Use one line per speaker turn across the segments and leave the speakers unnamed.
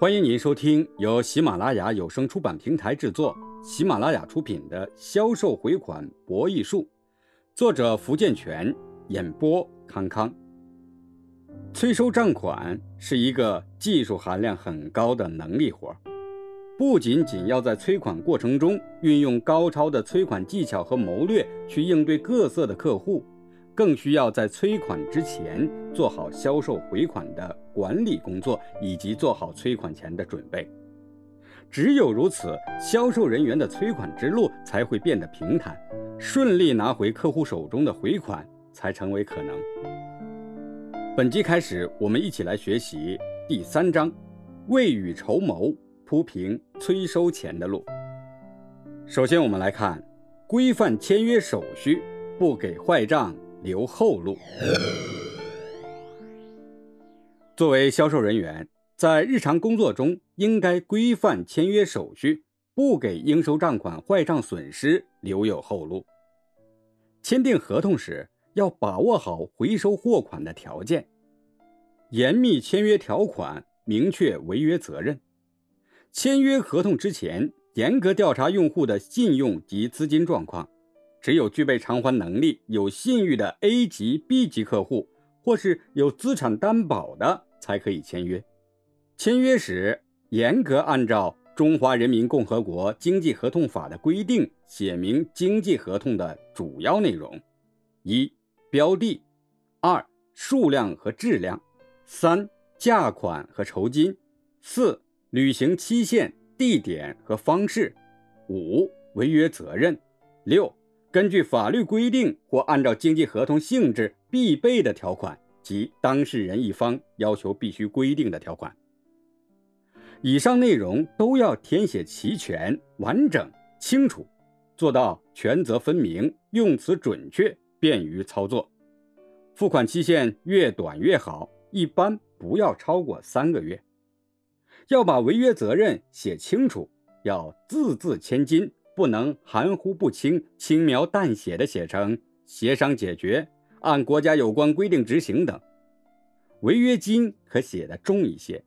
欢迎您收听由喜马拉雅有声出版平台制作、喜马拉雅出品的《销售回款博弈术》，作者福建泉，演播康康。催收账款是一个技术含量很高的能力活，不仅仅要在催款过程中运用高超的催款技巧和谋略去应对各色的客户。更需要在催款之前做好销售回款的管理工作，以及做好催款前的准备。只有如此，销售人员的催款之路才会变得平坦，顺利拿回客户手中的回款才成为可能。本集开始，我们一起来学习第三章：未雨绸缪，铺平催收前的路。首先，我们来看规范签约手续，不给坏账。留后路。作为销售人员，在日常工作中应该规范签约手续，不给应收账款坏账损失留有后路。签订合同时要把握好回收货款的条件，严密签约条款，明确违约责任。签约合同之前，严格调查用户的信用及资金状况。只有具备偿还能力、有信誉的 A 级、B 级客户，或是有资产担保的，才可以签约。签约时严格按照《中华人民共和国经济合同法》的规定，写明经济合同的主要内容：一、标的；二、数量和质量；三、价款和酬金；四、履行期限、地点和方式；五、违约责任；六。根据法律规定或按照经济合同性质必备的条款及当事人一方要求必须规定的条款，以上内容都要填写齐全、完整、清楚，做到权责分明、用词准确、便于操作。付款期限越短越好，一般不要超过三个月。要把违约责任写清楚，要字字千金。不能含糊不清、轻描淡写的写成协商解决、按国家有关规定执行等。违约金可写的重一些，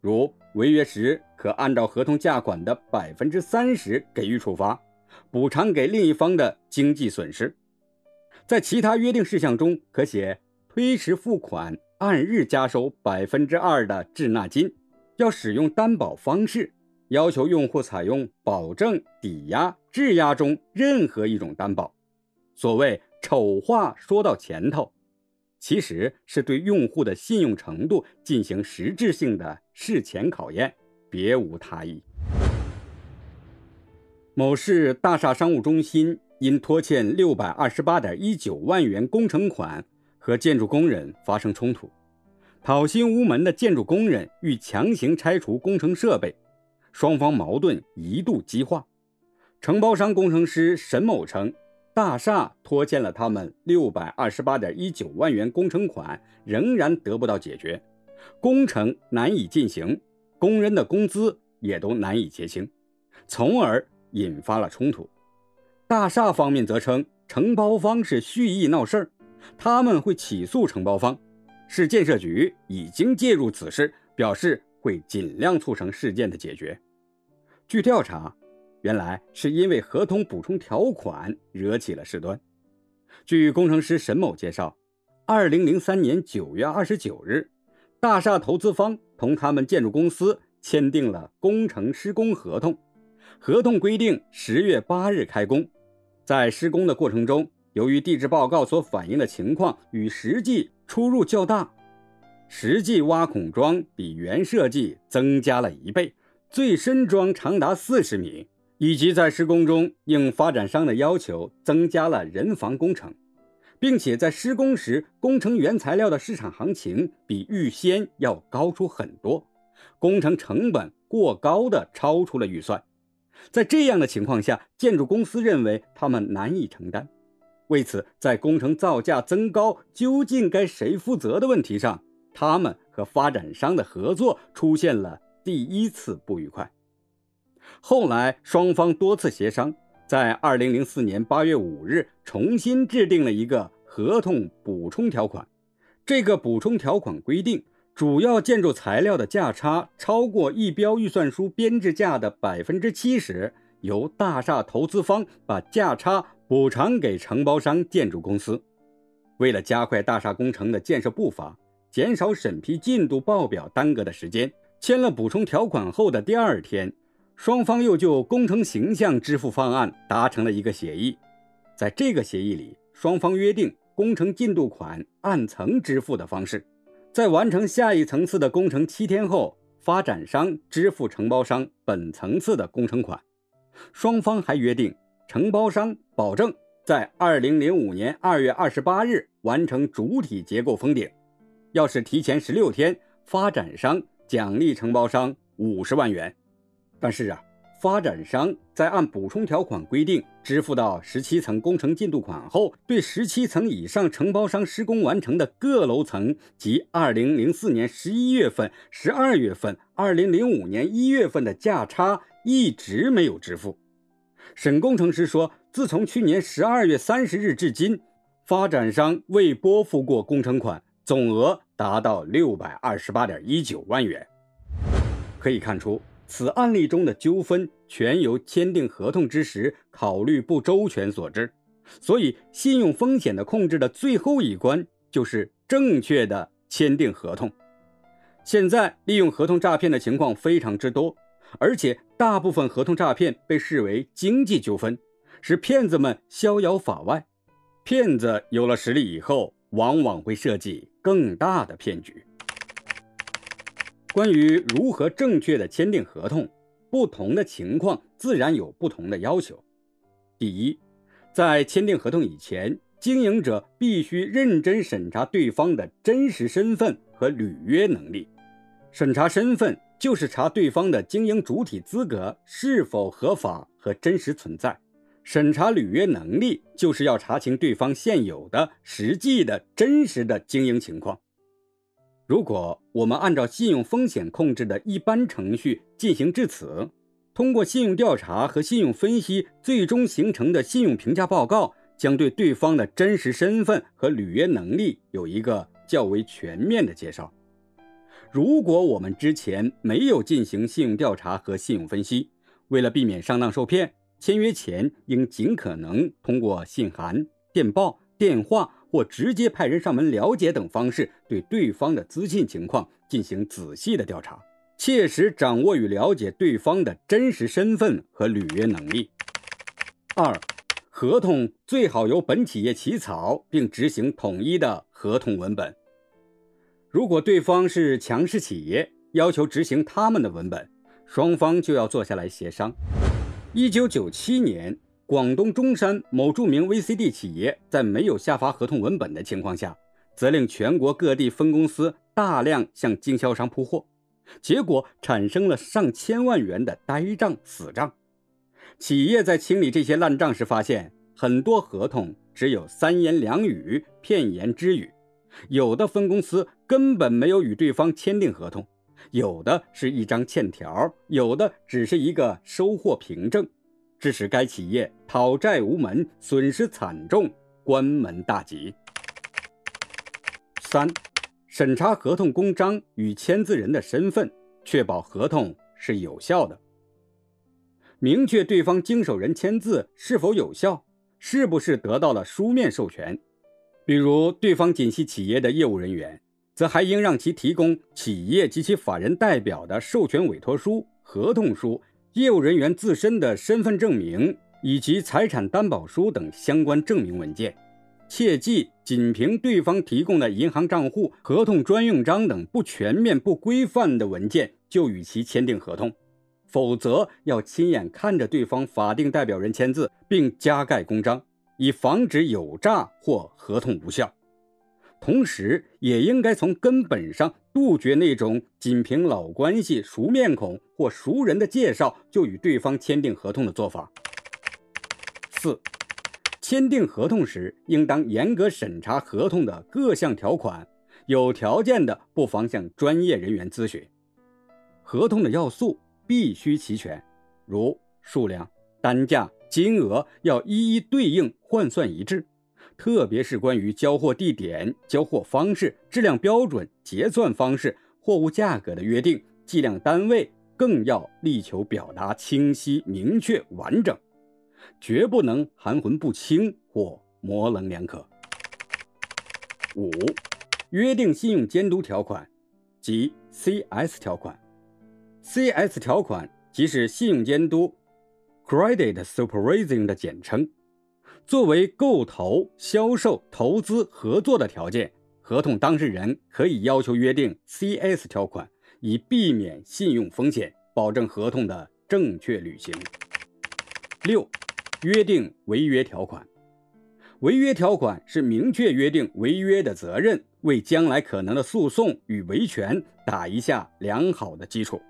如违约时可按照合同价款的百分之三十给予处罚，补偿给另一方的经济损失。在其他约定事项中，可写推迟付款、按日加收百分之二的滞纳金，要使用担保方式。要求用户采用保证、抵押、质押中任何一种担保。所谓丑话说到前头，其实是对用户的信用程度进行实质性的事前考验，别无他意。某市大厦商务中心因拖欠六百二十八点一九万元工程款和建筑工人发生冲突，讨薪无门的建筑工人欲强行拆除工程设备。双方矛盾一度激化，承包商工程师沈某称，大厦拖欠了他们六百二十八点一九万元工程款，仍然得不到解决，工程难以进行，工人的工资也都难以结清，从而引发了冲突。大厦方面则称，承包方是蓄意闹事儿，他们会起诉承包方，市建设局已经介入此事，表示会尽量促成事件的解决。据调查，原来是因为合同补充条款惹起了事端。据工程师沈某介绍，二零零三年九月二十九日，大厦投资方同他们建筑公司签订了工程施工合同，合同规定十月八日开工。在施工的过程中，由于地质报告所反映的情况与实际出入较大，实际挖孔桩比原设计增加了一倍。最深桩长达四十米，以及在施工中应发展商的要求增加了人防工程，并且在施工时工程原材料的市场行情比预先要高出很多，工程成本过高的超出了预算。在这样的情况下，建筑公司认为他们难以承担，为此在工程造价增高究竟该谁负责的问题上，他们和发展商的合作出现了。第一次不愉快，后来双方多次协商，在二零零四年八月五日重新制定了一个合同补充条款。这个补充条款规定，主要建筑材料的价差超过一标预算书编制价的百分之七十，由大厦投资方把价差补偿给承包商建筑公司。为了加快大厦工程的建设步伐，减少审批进度报表耽搁的时间，签了补充条款后的第二天，双方又就工程形象支付方案达成了一个协议。在这个协议里，双方约定工程进度款按层支付的方式。在完成下一层次的工程七天后，发展商支付承包商本层次的工程款。双方还约定，承包商保证在二零零五年二月二十八日完成主体结构封顶。要是提前十六天，发展商奖励承包商五十万元。但是啊。发展商在按补充条款规定支付到十七层工程进度款后，对十七层以上承包商施工完成的各楼层及二零零四年十一月份、十二月份、二零零五年一月份的价差一直没有支付。沈工程师说，自从去年十二月三十日至今，发展商未拨付过工程款，总额达到六百二十八点一九万元。可以看出。此案例中的纠纷全由签订合同之时考虑不周全所致，所以信用风险的控制的最后一关就是正确的签订合同。现在利用合同诈骗的情况非常之多，而且大部分合同诈骗被视为经济纠纷，使骗子们逍遥法外。骗子有了实力以后，往往会设计更大的骗局。关于如何正确的签订合同，不同的情况自然有不同的要求。第一，在签订合同以前，经营者必须认真审查对方的真实身份和履约能力。审查身份就是查对方的经营主体资格是否合法和真实存在；审查履约能力就是要查清对方现有的实际的真实的经营情况。如果我们按照信用风险控制的一般程序进行至此，通过信用调查和信用分析，最终形成的信用评价报告将对对方的真实身份和履约能力有一个较为全面的介绍。如果我们之前没有进行信用调查和信用分析，为了避免上当受骗，签约前应尽可能通过信函、电报、电话。或直接派人上门了解等方式，对对方的资信情况进行仔细的调查，切实掌握与了解对方的真实身份和履约能力。二，合同最好由本企业起草并执行统一的合同文本。如果对方是强势企业，要求执行他们的文本，双方就要坐下来协商。一九九七年。广东中山某著名 VCD 企业在没有下发合同文本的情况下，责令全国各地分公司大量向经销商铺货，结果产生了上千万元的呆账死账。企业在清理这些烂账时，发现很多合同只有三言两语、片言只语，有的分公司根本没有与对方签订合同，有的是一张欠条，有的只是一个收货凭证。致使该企业讨债无门，损失惨重，关门大吉。三、审查合同公章与签字人的身份，确保合同是有效的。明确对方经手人签字是否有效，是不是得到了书面授权。比如，对方仅系企业的业务人员，则还应让其提供企业及其法人代表的授权委托书、合同书。业务人员自身的身份证明以及财产担保书等相关证明文件，切记仅凭对方提供的银行账户、合同专用章等不全面、不规范的文件就与其签订合同，否则要亲眼看着对方法定代表人签字并加盖公章，以防止有诈或合同无效。同时，也应该从根本上杜绝那种仅凭老关系、熟面孔或熟人的介绍就与对方签订合同的做法。四、签订合同时，应当严格审查合同的各项条款，有条件的不妨向专业人员咨询。合同的要素必须齐全，如数量、单价、金额要一一对应，换算一致。特别是关于交货地点、交货方式、质量标准、结算方式、货物价格的约定，计量单位更要力求表达清晰、明确、完整，绝不能含混不清或模棱两可。五、约定信用监督条款及 CS 条款。CS 条款即是信用监督 （Credit Supervision） 的简称。作为购投、销售、投资、合作的条件，合同当事人可以要求约定 CS 条款，以避免信用风险，保证合同的正确履行。六、约定违约条款。违约条款是明确约定违约的责任，为将来可能的诉讼与维权打一下良好的基础。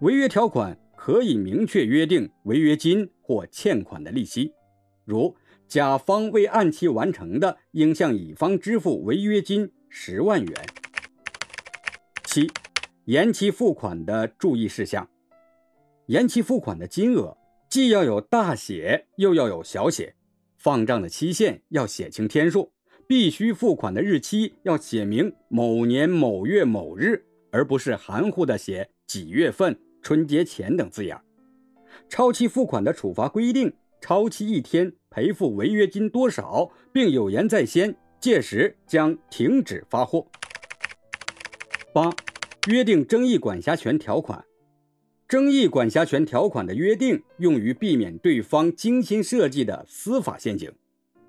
违约条款可以明确约定违约金或欠款的利息。如甲方未按期完成的，应向乙方支付违约金十万元。七、延期付款的注意事项。延期付款的金额既要有大写，又要有小写。放账的期限要写清天数，必须付款的日期要写明某年某月某日，而不是含糊的写几月份、春节前等字眼。超期付款的处罚规定。超期一天赔付违约金多少，并有言在先，届时将停止发货。八、约定争议管辖权条款。争议管辖权条款的约定用于避免对方精心设计的司法陷阱。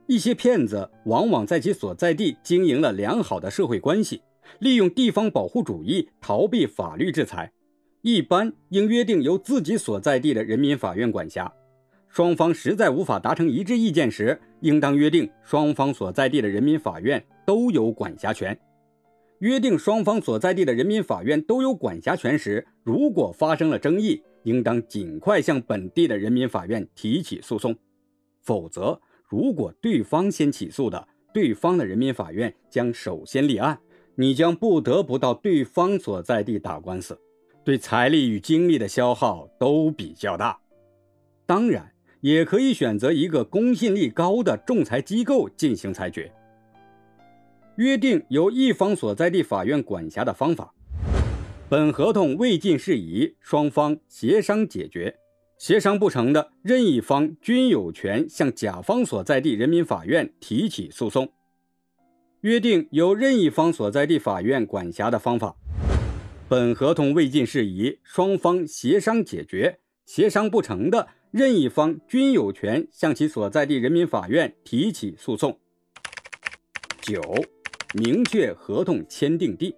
一些骗子往往在其所在地经营了良好的社会关系，利用地方保护主义逃避法律制裁。一般应约定由自己所在地的人民法院管辖。双方实在无法达成一致意见时，应当约定双方所在地的人民法院都有管辖权。约定双方所在地的人民法院都有管辖权时，如果发生了争议，应当尽快向本地的人民法院提起诉讼。否则，如果对方先起诉的，对方的人民法院将首先立案，你将不得不到对方所在地打官司，对财力与精力的消耗都比较大。当然。也可以选择一个公信力高的仲裁机构进行裁决。约定由一方所在地法院管辖的方法。本合同未尽事宜，双方协商解决。协商不成的，任一方均有权向甲方所在地人民法院提起诉讼。约定由任一方所在地法院管辖的方法。本合同未尽事宜，双方协商解决。协商不成的。任一方均有权向其所在地人民法院提起诉讼。九、明确合同签订地。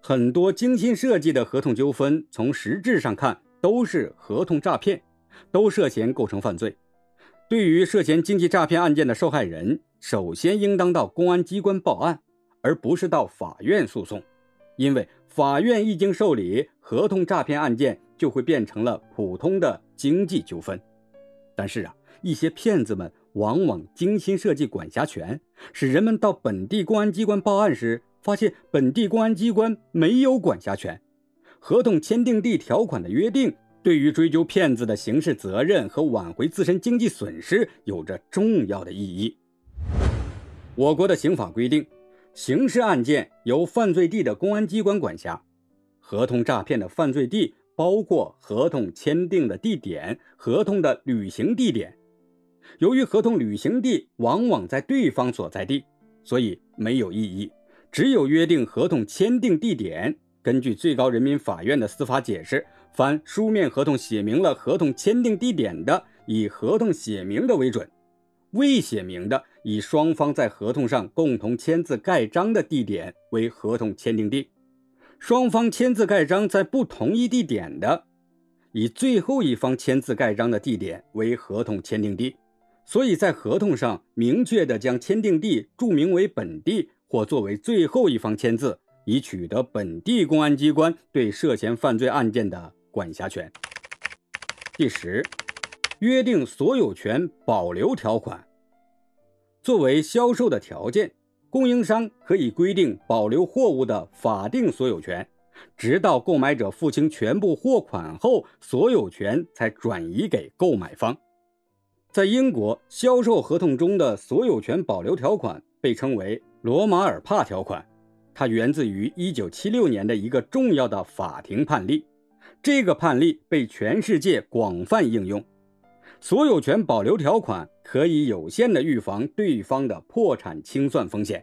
很多精心设计的合同纠纷，从实质上看都是合同诈骗，都涉嫌构成犯罪。对于涉嫌经济诈骗案件的受害人，首先应当到公安机关报案，而不是到法院诉讼，因为法院一经受理，合同诈骗案件就会变成了普通的经济纠纷。但是啊，一些骗子们往往精心设计管辖权，使人们到本地公安机关报案时，发现本地公安机关没有管辖权。合同签订地条款的约定，对于追究骗子的刑事责任和挽回自身经济损失有着重要的意义。我国的刑法规定，刑事案件由犯罪地的公安机关管辖，合同诈骗的犯罪地。包括合同签订的地点、合同的履行地点。由于合同履行地往往在对方所在地，所以没有异议。只有约定合同签订地点。根据最高人民法院的司法解释，凡书面合同写明了合同签订地点的，以合同写明的为准；未写明的，以双方在合同上共同签字盖章的地点为合同签订地。双方签字盖章在不同一地点的，以最后一方签字盖章的地点为合同签订地。所以在合同上明确的将签订地注明为本地，或作为最后一方签字，以取得本地公安机关对涉嫌犯罪案件的管辖权。第十，约定所有权保留条款作为销售的条件。供应商可以规定保留货物的法定所有权，直到购买者付清全部货款后，所有权才转移给购买方。在英国，销售合同中的所有权保留条款被称为罗马尔帕条款，它源自于1976年的一个重要的法庭判例。这个判例被全世界广泛应用。所有权保留条款可以有限的预防对方的破产清算风险。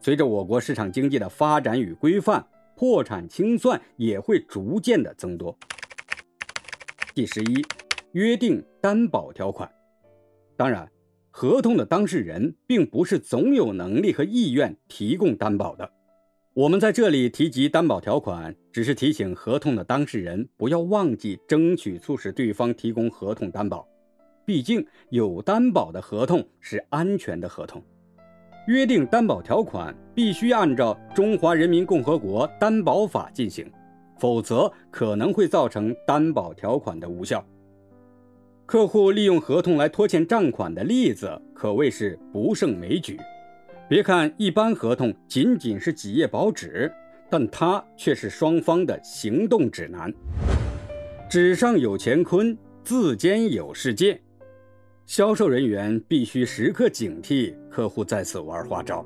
随着我国市场经济的发展与规范，破产清算也会逐渐的增多。第十一，约定担保条款。当然。合同的当事人并不是总有能力和意愿提供担保的。我们在这里提及担保条款，只是提醒合同的当事人不要忘记争取促使对方提供合同担保。毕竟有担保的合同是安全的合同。约定担保条款必须按照《中华人民共和国担保法》进行，否则可能会造成担保条款的无效。客户利用合同来拖欠账款的例子可谓是不胜枚举。别看一般合同仅仅是几页薄纸，但它却是双方的行动指南。纸上有乾坤，字间有世界。销售人员必须时刻警惕客户在此玩花招。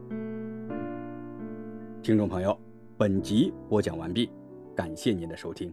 听众朋友，本集播讲完毕，感谢您的收听。